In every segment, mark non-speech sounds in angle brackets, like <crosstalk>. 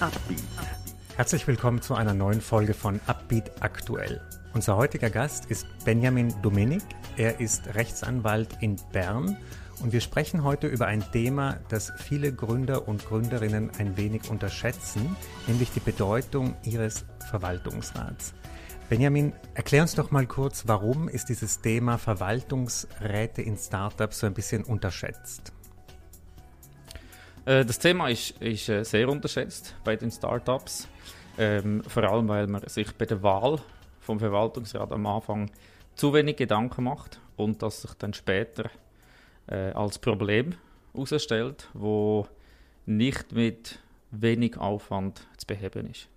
Upbeat. Herzlich willkommen zu einer neuen Folge von Upbeat Aktuell. Unser heutiger Gast ist Benjamin Dominik. Er ist Rechtsanwalt in Bern und wir sprechen heute über ein Thema, das viele Gründer und Gründerinnen ein wenig unterschätzen, nämlich die Bedeutung ihres Verwaltungsrats. Benjamin, erklär uns doch mal kurz, warum ist dieses Thema Verwaltungsräte in Startups so ein bisschen unterschätzt? Äh, das Thema ist, ist äh, sehr unterschätzt bei den Startups, ähm, vor allem weil man sich bei der Wahl vom Verwaltungsrat am Anfang zu wenig Gedanken macht und das sich dann später äh, als Problem herausstellt, wo nicht mit wenig Aufwand zu beheben ist.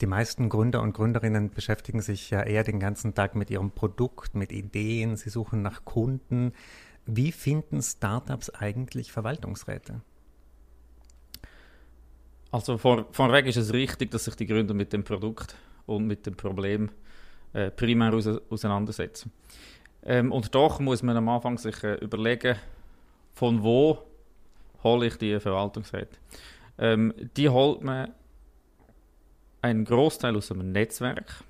Die meisten Gründer und Gründerinnen beschäftigen sich ja eher den ganzen Tag mit ihrem Produkt, mit Ideen, sie suchen nach Kunden. Wie finden Startups eigentlich Verwaltungsräte? Also vor, vorweg ist es richtig, dass sich die Gründer mit dem Produkt und mit dem Problem äh, primär aus, auseinandersetzen. Ähm, und doch muss man am Anfang sich äh, überlegen, von wo hole ich die Verwaltungsräte. Ähm, die holt man einen Großteil aus einem Netzwerk.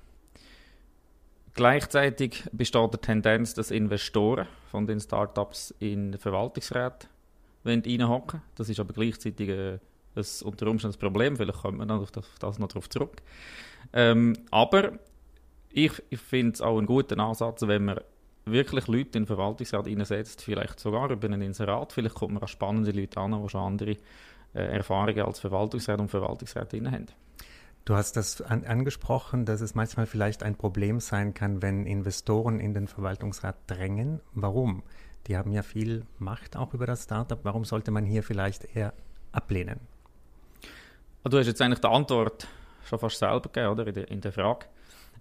Gleichzeitig besteht die Tendenz, dass Investoren von den Startups in Verwaltungsräte reinhocken Das ist aber gleichzeitig äh, ein, unter Umständen ein Problem. Vielleicht kommt man dann auf das, auf das noch darauf zurück. Ähm, aber ich, ich finde es auch einen guten Ansatz, wenn man wirklich Leute in den Verwaltungsrat einsetzt, vielleicht sogar über einen Inserat. Vielleicht kommt man an spannende Leute an, die schon andere äh, Erfahrungen als Verwaltungsrat und Verwaltungsrätin haben. Du hast das an, angesprochen, dass es manchmal vielleicht ein Problem sein kann, wenn Investoren in den Verwaltungsrat drängen. Warum? Die haben ja viel Macht auch über das Startup. Warum sollte man hier vielleicht eher ablehnen? Du hast jetzt eigentlich die Antwort schon fast selber gegeben, oder? In der, in der Frage.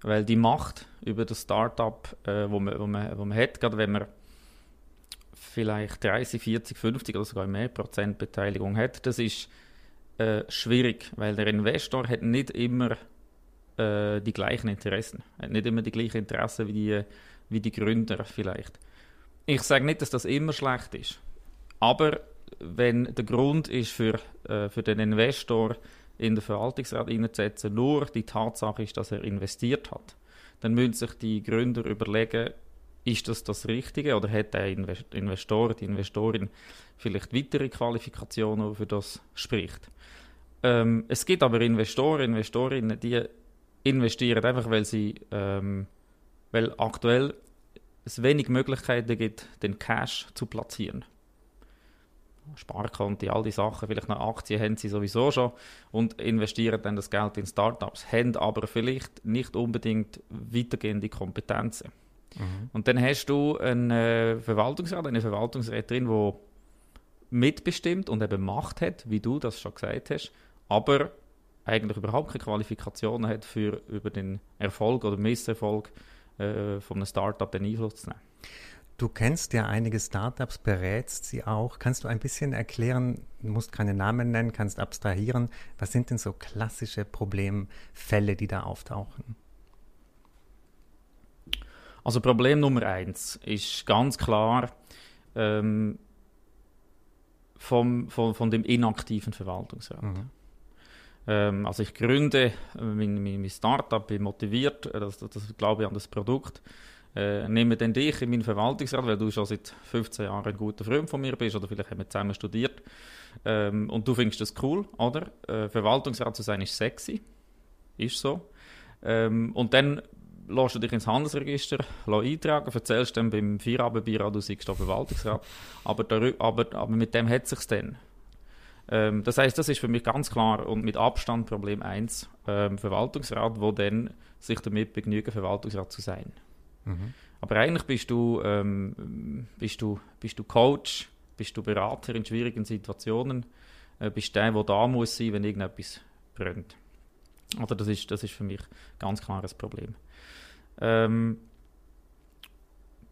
Weil die Macht über das Startup, äh, wo, man, wo, man, wo man hat, gerade wenn man vielleicht 30, 40, 50 oder sogar mehr Prozent Beteiligung hat, das ist äh, schwierig, weil der Investor hat nicht immer äh, die gleichen Interessen. Er hat nicht immer die gleichen Interessen wie die, wie die Gründer vielleicht. Ich sage nicht, dass das immer schlecht ist. Aber wenn der Grund ist für, äh, für den Investor in den Verwaltungsrat einzusetzen, nur die Tatsache ist, dass er investiert hat, dann müssen sich die Gründer überlegen, ist das das Richtige oder hat der Investor, die Investorin vielleicht weitere Qualifikationen, für das spricht? Ähm, es gibt aber Investoren, Investorinnen, die investieren einfach, weil sie, ähm, weil aktuell es wenig Möglichkeiten gibt, den Cash zu platzieren. Sparkonto, all die Sachen, vielleicht noch Aktien haben sie sowieso schon und investieren dann das Geld in Startups, haben aber vielleicht nicht unbedingt weitergehende Kompetenzen. Mhm. Und dann hast du einen äh, Verwaltungsrat, eine Verwaltungsrätin, die mitbestimmt und eben Macht hat, wie du das schon gesagt hast, aber eigentlich überhaupt keine Qualifikationen hat, für über den Erfolg oder Misserfolg äh, von einem Startup den Einfluss zu nehmen. Du kennst ja einige Startups, berätst sie auch. Kannst du ein bisschen erklären, du musst keine Namen nennen, kannst abstrahieren, was sind denn so klassische Problemfälle, die da auftauchen? Also Problem Nummer eins ist ganz klar ähm, vom, von, von dem inaktiven Verwaltungsrat. Mhm. Ähm, also ich gründe mein, mein, Startup, bin motiviert, äh, das, das glaube ich an das Produkt. Äh, nehme dann dich in meinen Verwaltungsrat, weil du schon seit 15 Jahren ein guter Freund von mir bist oder vielleicht haben wir zusammen studiert ähm, und du findest das cool, oder? Äh, Verwaltungsrat zu sein ist sexy, ist so. Ähm, und dann lässt du dich ins Handelsregister eintragen, erzählst dann beim Feierabendbüro, du seist Verwaltungsrat, aber, der, aber, aber mit dem hat es dann. Ähm, das heißt, das ist für mich ganz klar und mit Abstand Problem 1, ähm, Verwaltungsrat, wo dann sich damit begnügen, Verwaltungsrat zu sein. Mhm. Aber eigentlich bist du, ähm, bist, du, bist du Coach, bist du Berater in schwierigen Situationen, äh, bist der, der da muss sein, wenn irgendetwas brennt. Also das ist, das ist für mich ganz klares Problem. Ähm,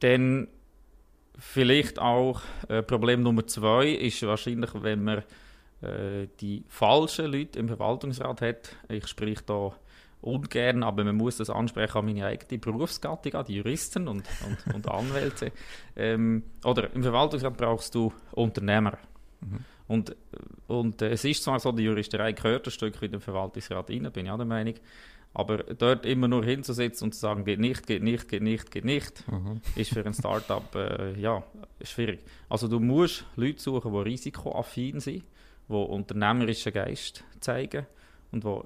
dann vielleicht auch äh, Problem Nummer zwei ist wahrscheinlich, wenn man äh, die falschen Leute im Verwaltungsrat hat. Ich spreche da ungern, aber man muss das ansprechen an meine eigene Berufsgattung, an die Juristen und, und, und Anwälte. <laughs> Ähm, oder im Verwaltungsrat brauchst du Unternehmer. Mhm. Und, und äh, es ist zwar so, die Juristerei gehört ein Stück in den Verwaltungsrat rein, bin ich auch der Meinung, aber dort immer nur hinzusetzen und zu sagen, geht nicht, geht nicht, geht nicht, geht nicht, mhm. ist für ein Startup äh, ja, schwierig. Also du musst Leute suchen, die risikoaffin sind, die unternehmerischen Geist zeigen und die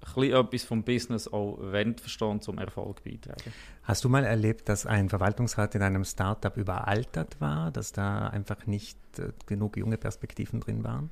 bisschen etwas vom Business auch verstehen, zum Erfolg beitragen. Hast du mal erlebt, dass ein Verwaltungsrat in einem Startup überaltert war, dass da einfach nicht äh, genug junge Perspektiven drin waren?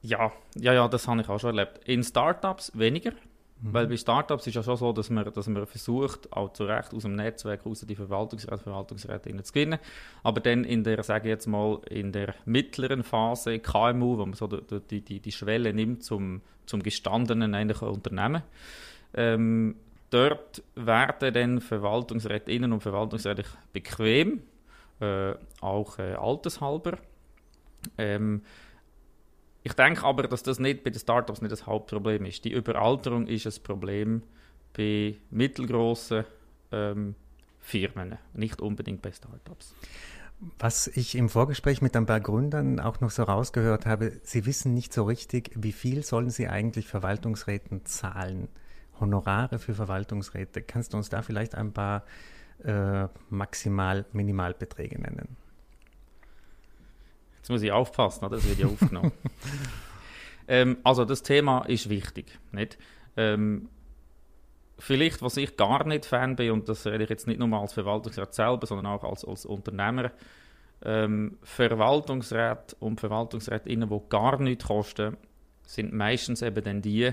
Ja, ja, ja, das habe ich auch schon erlebt. In Startups weniger, mhm. weil bei Startups ist ja schon so, dass man, dass man versucht, auch zu Recht aus dem Netzwerk raus die Verwaltungsräte, Verwaltungsrätinnen zu gewinnen. Aber dann in der, sage jetzt mal, in der mittleren Phase KMU, wo man so die, die, die Schwelle nimmt zum, zum gestandenen eigentlich Unternehmen, ähm, dort werden dann Verwaltungsrätinnen und Verwaltungsräte bequem, äh, auch äh, altershalber. Ähm, ich denke aber, dass das nicht bei den Startups nicht das Hauptproblem ist. Die Überalterung ist ein Problem bei mittelgroßen ähm, Firmen, nicht unbedingt bei Startups. Was ich im Vorgespräch mit ein paar Gründern auch noch so rausgehört habe, sie wissen nicht so richtig, wie viel sollen sie eigentlich Verwaltungsräten zahlen. Honorare für Verwaltungsräte. Kannst du uns da vielleicht ein paar äh, maximal Minimalbeträge nennen? Jetzt muss ich aufpassen, das wird ja aufgenommen. <laughs> ähm, also das Thema ist wichtig. Nicht? Ähm, vielleicht, was ich gar nicht Fan bin, und das rede ich jetzt nicht nur als Verwaltungsrat selber, sondern auch als, als Unternehmer, ähm, Verwaltungsräte und Verwaltungsrätinnen, die gar nichts kosten, sind meistens eben dann die,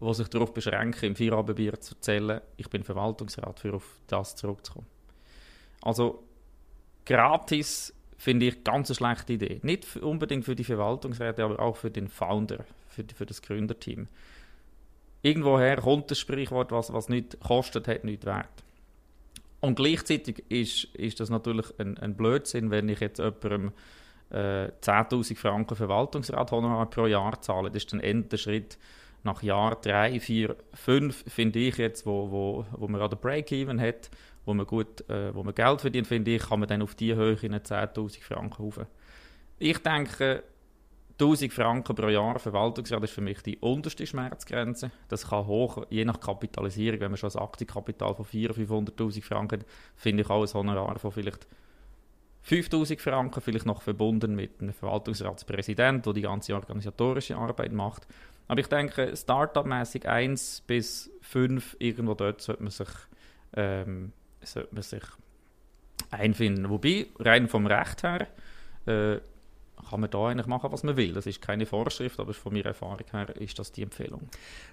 die sich darauf beschränken, im Feierabendbier zu erzählen, ich bin Verwaltungsrat, für auf das zurückzukommen. Also gratis finde ich ganz eine schlechte Idee. Nicht unbedingt für die Verwaltungsräte, aber auch für den Founder, für, für das Gründerteam. Irgendwoher kommt das Sprichwort, was, was nicht kostet, hat nicht wert. Und gleichzeitig ist, ist das natürlich ein, ein Blödsinn, wenn ich jetzt jemandem äh, 10.000 Franken Verwaltungsrat pro Jahr zahle. Das ist dann der Schritt nach Jahr 3, 4, 5, finde ich jetzt, wo, wo, wo man an der Break-Even hat wo man gut, äh, wo man Geld verdient, finde ich, kann man dann auf die Höhe in 10'000 Franken rauf. Ich denke, 1000 Franken pro Jahr Verwaltungsrat ist für mich die unterste Schmerzgrenze. Das kann hoch, je nach Kapitalisierung, wenn man schon ein Aktienkapital von 400.000, 500.000 Franken hat, finde ich auch ein Honorar von vielleicht 5000 Franken, vielleicht noch verbunden mit einem Verwaltungsratspräsident, der die ganze organisatorische Arbeit macht. Aber ich denke, Startup-mäßig 1 bis 5, irgendwo dort sollte man sich ähm, sollte man sich einfinden. Wobei, rein vom Recht her, äh, kann man da eigentlich machen, was man will. Das ist keine Vorschrift, aber von meiner Erfahrung her ist das die Empfehlung.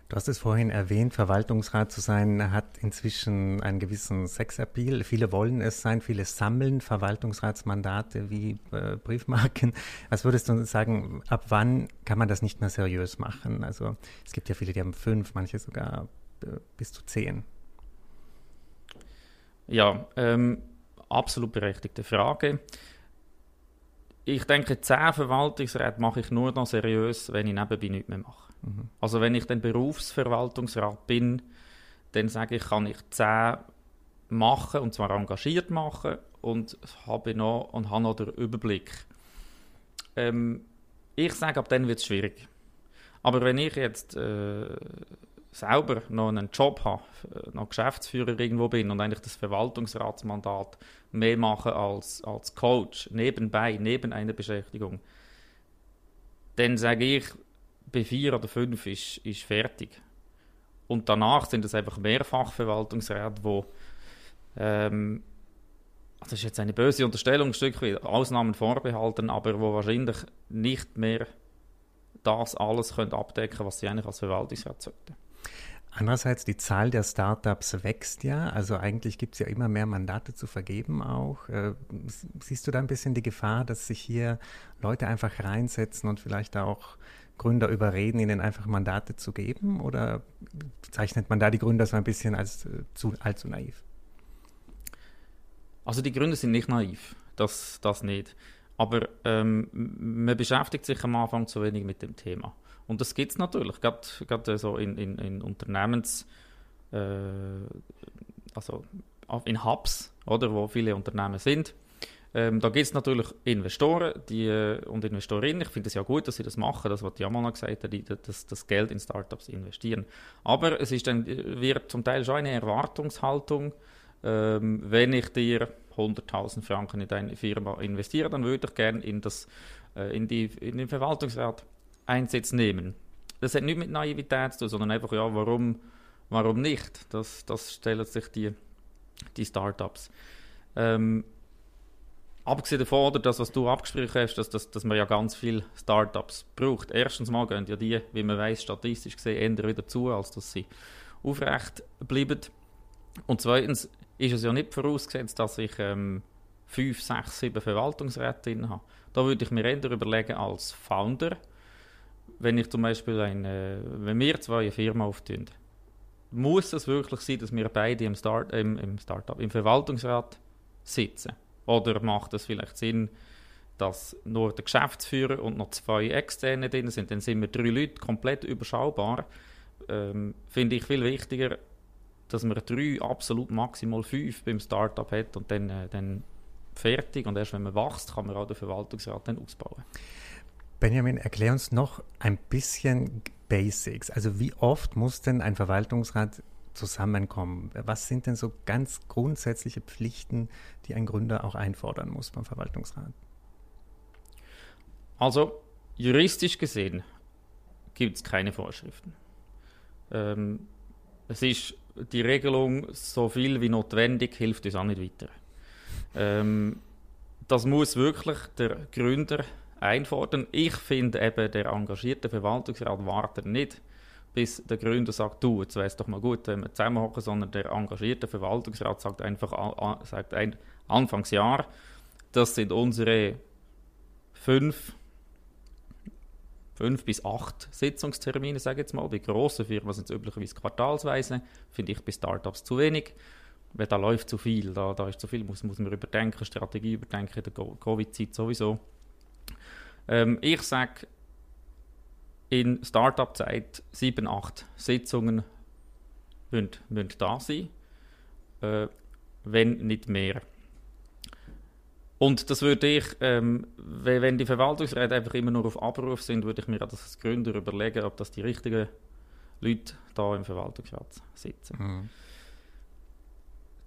Du hast es vorhin erwähnt, Verwaltungsrat zu sein hat inzwischen einen gewissen Sexappeal. Viele wollen es sein, viele sammeln Verwaltungsratsmandate wie äh, Briefmarken. Was würdest du sagen, ab wann kann man das nicht mehr seriös machen? Also es gibt ja viele, die haben fünf, manche sogar äh, bis zu zehn. Ja, ähm, absolut berechtigte Frage. Ich denke, zehn Verwaltungsräte mache ich nur noch seriös, wenn ich nebenbei nichts mehr mache. Mhm. Also wenn ich dann Berufsverwaltungsrat bin, dann sage ich, kann ich zehn machen, und zwar engagiert machen, und habe noch, und habe noch den Überblick. Ähm, ich sage, ab dann wird es schwierig. Aber wenn ich jetzt äh, selber noch einen Job habe, äh, noch Geschäftsführer irgendwo bin und eigentlich das Verwaltungsratsmandat mehr mache als, als Coach, nebenbei, neben einer Beschäftigung, dann sage ich, bei vier oder fünf ist, ist fertig. Und danach sind es einfach Mehrfachverwaltungsräte, wo ähm, das ist jetzt eine böse Unterstellung, ein Stück weit, Ausnahmen vorbehalten, aber wo wahrscheinlich nicht mehr das alles können abdecken was sie eigentlich als Verwaltungsrat sollten. Andererseits, die Zahl der Startups wächst ja. Also eigentlich gibt es ja immer mehr Mandate zu vergeben auch. Äh, siehst du da ein bisschen die Gefahr, dass sich hier Leute einfach reinsetzen und vielleicht auch Gründer überreden, ihnen einfach Mandate zu geben? Oder zeichnet man da die Gründer so ein bisschen als äh, zu, allzu naiv? Also die Gründer sind nicht naiv, das, das nicht. Aber ähm, man beschäftigt sich am Anfang zu wenig mit dem Thema. Und das gibt es natürlich, gerade so in, in, in Unternehmens, äh, also in Hubs, oder, wo viele Unternehmen sind. Ähm, da gibt es natürlich Investoren die, äh, und Investorinnen. Ich finde es ja gut, dass sie das machen, das, was die Jamal gesagt hat, die, das, Geld in Startups investieren. Aber es ist dann, wird zum Teil schon eine Erwartungshaltung, ähm, wenn ich dir 100.000 Franken in deine Firma investiere, dann würde ich gerne in, äh, in, in den Verwaltungsrat Einsatz nehmen. Das hat nichts mit Naivität zu tun, sondern einfach, ja, warum, warum nicht? Das, das stellen sich die, die Startups. Ähm, abgesehen davon, oder das, was du abgesprochen hast, dass, dass, dass man ja ganz viele Startups braucht. Erstens mal gehen ja die, wie man weiß, statistisch gesehen, eher wieder zu, als dass sie aufrecht bleiben. Und zweitens ist es ja nicht vorausgesetzt, dass ich ähm, fünf, sechs, sieben Verwaltungsräte habe. Da würde ich mir eher überlegen als Founder, wenn ich zum Beispiel eine, wenn wir zwei eine Firma auftun, muss es wirklich sein, dass wir beide im, Start, im, im Startup, im Verwaltungsrat sitzen? Oder macht es vielleicht Sinn, dass nur der Geschäftsführer und noch zwei Externe drin sind? Dann sind wir drei Leute komplett überschaubar. Ähm, Finde ich viel wichtiger, dass man drei, absolut maximal fünf beim Startup hat und dann, äh, dann fertig. Und erst wenn man wächst, kann man auch den Verwaltungsrat dann ausbauen. Benjamin, erklär uns noch ein bisschen Basics. Also wie oft muss denn ein Verwaltungsrat zusammenkommen? Was sind denn so ganz grundsätzliche Pflichten, die ein Gründer auch einfordern muss beim Verwaltungsrat? Also juristisch gesehen gibt es keine Vorschriften. Ähm, es ist die Regelung, so viel wie notwendig, hilft uns auch nicht weiter. Ähm, das muss wirklich der Gründer einfordern. Ich finde eben, der engagierte Verwaltungsrat wartet nicht, bis der Gründer sagt, du, jetzt wäre es doch mal gut, wenn wir zusammenhocken, sondern der engagierte Verwaltungsrat sagt einfach, sagt ein Anfangsjahr, das sind unsere fünf, fünf bis acht Sitzungstermine, sage ich jetzt mal. Bei grossen Firmen sind es üblicherweise quartalsweise, finde ich bei Startups zu wenig weil da läuft zu viel, da, da ist zu viel, muss, muss man überdenken, Strategie überdenken, der Covid-Zeit sowieso. Ähm, ich sage, in Startup-Zeit sieben, acht Sitzungen müssen, müssen da sein, äh, wenn nicht mehr. Und das würde ich, ähm, wenn die Verwaltungsräte einfach immer nur auf Abruf sind, würde ich mir als Gründer überlegen, ob das die richtigen Leute da im Verwaltungsrat sitzen. Mhm.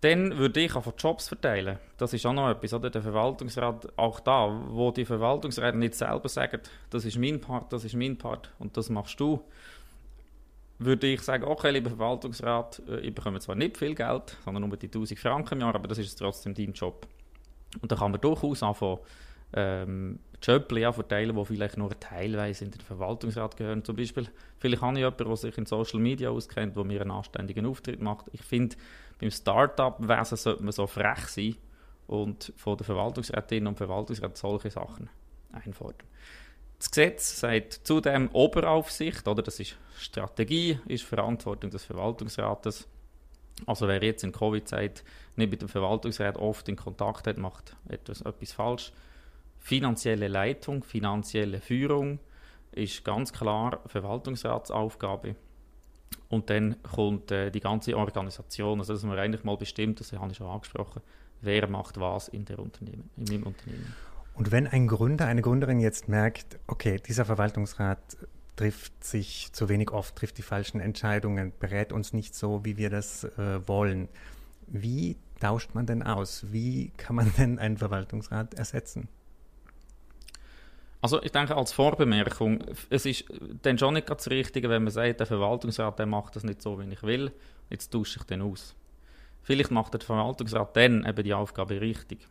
Dann würde ich einfach Jobs verteilen. Das ist auch noch etwas, oder? Der Verwaltungsrat, auch da, wo die Verwaltungsräte nicht selber sagen, das ist mein Part, das ist mein Part und das machst du, würde ich sagen, okay, lieber Verwaltungsrat, äh, ich bekomme zwar nicht viel Geld, sondern nur die 1000 Franken im Jahr, aber das ist trotzdem dein Job. Und da kann man durchaus anfangen, ähm, Jobs ja, verteilen, die vielleicht nur teilweise in den Verwaltungsrat gehören. Zum Beispiel, vielleicht habe ich jemanden, der sich in Social Media auskennt, der mir einen anständigen Auftritt macht. Ich finde, beim Start-up-Wesen sollte man so frech sein und von den Verwaltungsrätinnen und Verwaltungsräten solche Sachen einfordern. Das Gesetz sagt zudem Oberaufsicht, oder das ist Strategie, ist Verantwortung des Verwaltungsrates. Also wer jetzt in Covid-Zeit nicht mit dem Verwaltungsrat oft in Kontakt hat, macht etwas, etwas falsch. Finanzielle Leitung, finanzielle Führung ist ganz klar Verwaltungsratsaufgabe. Und dann kommt äh, die ganze Organisation, also dass man eigentlich mal bestimmt, das habe ich schon angesprochen, wer macht was in, der Unternehmen, in dem Unternehmen. Und wenn ein Gründer, eine Gründerin jetzt merkt, okay, dieser Verwaltungsrat trifft sich zu wenig oft, trifft die falschen Entscheidungen, berät uns nicht so, wie wir das äh, wollen. Wie tauscht man denn aus? Wie kann man denn einen Verwaltungsrat ersetzen? Also ich denke als Vorbemerkung, es ist dann schon nicht das Richtige, wenn man sagt, der Verwaltungsrat der macht das nicht so, wie ich will, jetzt tausche ich den aus. Vielleicht macht der Verwaltungsrat dann eben die Aufgabe richtig.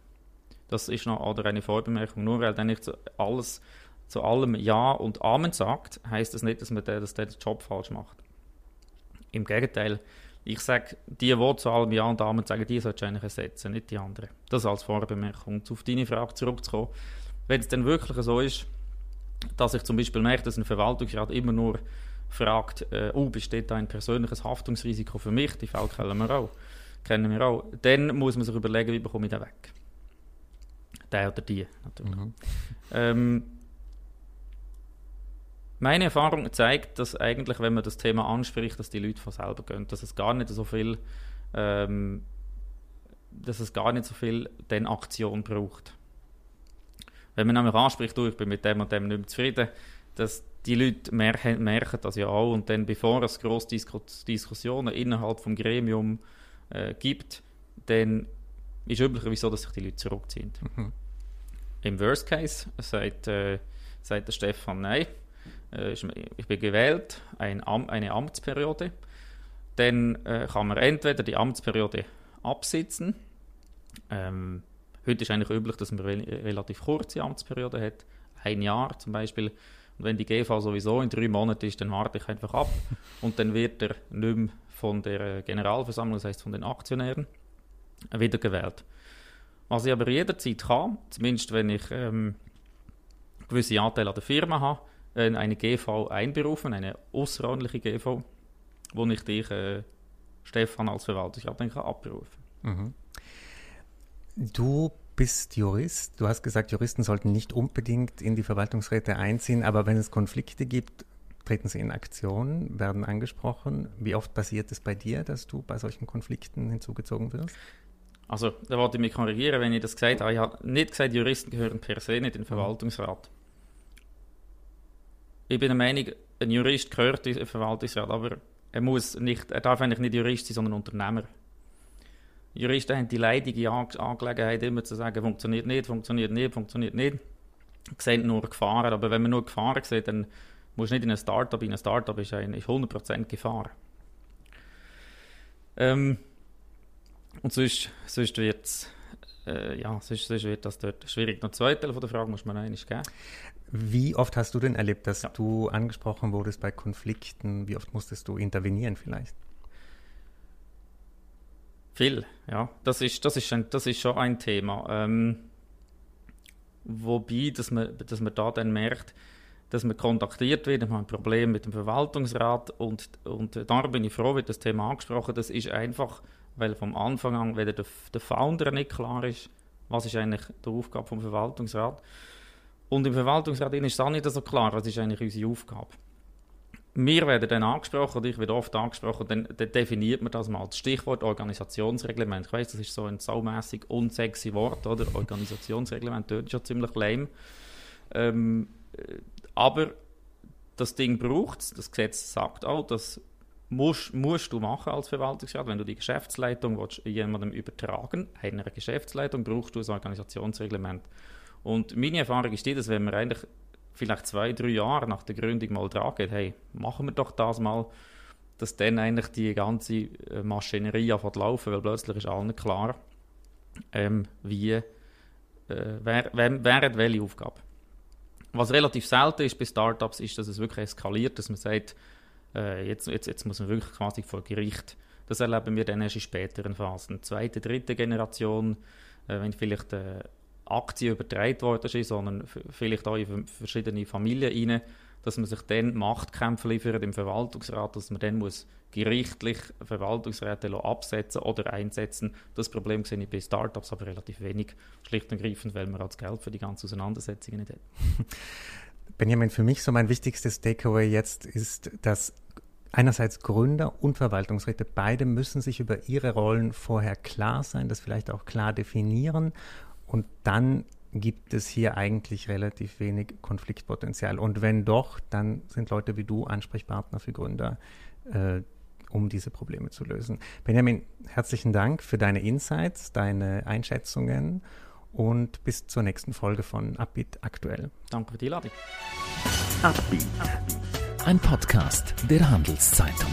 Das ist noch oder eine Vorbemerkung. Nur weil dann nicht zu, alles, zu allem Ja und Amen sagt, heißt das nicht, dass man der, dass der den Job falsch macht. Im Gegenteil, ich sage, die, die zu allem Ja und Amen sagen, die solltest du eigentlich ersetzen, nicht die anderen. Das als Vorbemerkung. Auf deine Frage zurückzukommen, wenn es dann wirklich so ist, dass ich zum Beispiel merke, dass ein Verwaltungsrat immer nur fragt, äh, oh, besteht da ein persönliches Haftungsrisiko für mich, die Fälle kennen wir auch, kennen wir auch, dann muss man sich überlegen, wie bekomme ich den weg. Der oder die, natürlich. Mhm. Ähm, meine Erfahrung zeigt, dass eigentlich, wenn man das Thema anspricht, dass die Leute von selber gehen, dass es gar nicht so viel, ähm, dass es gar nicht so viel den Aktion braucht. Wenn man nämlich anspricht, du, ich bin mit dem und dem nicht mehr zufrieden, dass die Leute merken, merken das ja auch und dann, bevor es grosse Diskus Diskussionen innerhalb des Gremiums äh, gibt, dann ist üblicherweise so, dass sich die Leute zurückziehen. Mhm. Im Worst Case sagt, äh, sagt der Stefan, nein, äh, ich bin gewählt, ein Am eine Amtsperiode. Dann äh, kann man entweder die Amtsperiode absitzen. Ähm, heute ist eigentlich üblich, dass man re relativ kurze Amtsperiode hat, ein Jahr zum Beispiel. Und wenn die GV sowieso in drei Monaten ist, dann warte ich einfach ab <laughs> und dann wird er nicht mehr von der Generalversammlung, das heißt von den Aktionären, wiedergewählt. Was ich aber jederzeit kann, zumindest wenn ich ähm, gewisse Anteile an der Firma habe, äh, eine GV einberufen, eine außerordentliche GV, wo ich dich, äh, Stefan, als Verwaltungsrat abberufen mhm. Du bist Jurist. Du hast gesagt, Juristen sollten nicht unbedingt in die Verwaltungsräte einziehen, aber wenn es Konflikte gibt, treten sie in Aktion, werden angesprochen. Wie oft passiert es bei dir, dass du bei solchen Konflikten hinzugezogen wirst? Also, da wollte ich mich korrigieren, wenn ich das gesagt habe. Ich habe nicht gesagt, Juristen gehören per se nicht in den Verwaltungsrat. Ich bin der Meinung, ein Jurist gehört in den Verwaltungsrat, aber er, muss nicht, er darf eigentlich nicht Jurist sein, sondern Unternehmer. Juristen haben die leidige Angelegenheit, immer zu sagen, funktioniert nicht, funktioniert nicht, funktioniert nicht. Sehen nur Gefahren, aber wenn man nur Gefahren sieht, dann muss nicht in ein Startup. In ein Startup ist, ein, ist 100% Gefahr. Ähm, und sonst, sonst wird äh, ja, sonst, sonst, wird das dort schwierig. Noch zwei Teil von der Frage muss man einmal geben. Wie oft hast du denn erlebt, dass ja. du angesprochen wurdest bei Konflikten? Wie oft musstest du intervenieren vielleicht? Viel, ja. Das ist, das ist, ein, das ist schon ein Thema. Ähm, wobei, dass man, dass man da dann merkt, dass man kontaktiert wird, man hat ein Problem mit dem Verwaltungsrat und, und darum bin ich froh, wird das Thema angesprochen. Das ist einfach, weil vom Anfang an weder der, der Founder nicht klar ist, was ist eigentlich die Aufgabe vom Verwaltungsrat. Und im Verwaltungsrat ist es auch nicht so klar, was ist eigentlich unsere Aufgabe wir werden dann angesprochen, oder ich werde oft angesprochen, dann, definiert man das mal als Stichwort Organisationsreglement. Ich weiß, das ist so ein saumässig unsexy Wort, oder? Organisationsreglement, dort ist ja ziemlich lame. Ähm, äh, aber das Ding braucht es, das Gesetz sagt auch, das musst, musst du machen als Verwaltungsrat, wenn du die Geschäftsleitung willst, jemandem übertragen einer Geschäftsleitung brauchst du ein Organisationsreglement. Und meine Erfahrung ist die, dass wenn man eigentlich vielleicht zwei, drei Jahre nach der Gründung mal dran geht, hey, machen wir doch das mal, dass dann eigentlich die ganze äh, Maschinerie anfängt zu laufen, weil plötzlich ist allen klar, ähm, wie, äh, wer, wer, wer hat welche Aufgabe. Was relativ selten ist bei Startups, ist, dass es wirklich eskaliert, dass man sagt, äh, jetzt, jetzt, jetzt muss man wirklich quasi vor Gericht. Das erleben wir dann erst in späteren Phasen. Zweite, dritte Generation, äh, wenn vielleicht äh, Aktien übertragen worden ist, sondern vielleicht auch in verschiedene Familien rein, dass man sich dann Machtkämpfe liefert im Verwaltungsrat, dass man dann muss gerichtlich Verwaltungsräte absetzen oder einsetzen. Das Problem sehe ich bei Startups aber relativ wenig, schlicht und ergreifend, weil man auch das Geld für die ganzen Auseinandersetzungen nicht hat. <laughs> Benjamin, für mich so mein wichtigstes Takeaway jetzt ist, dass einerseits Gründer und Verwaltungsräte, beide müssen sich über ihre Rollen vorher klar sein, das vielleicht auch klar definieren und dann gibt es hier eigentlich relativ wenig Konfliktpotenzial. Und wenn doch, dann sind Leute wie du Ansprechpartner für Gründer, äh, um diese Probleme zu lösen. Benjamin, herzlichen Dank für deine Insights, deine Einschätzungen und bis zur nächsten Folge von Upbeat aktuell. Danke für die Ladung. Upbeat. Ein Podcast der Handelszeitung.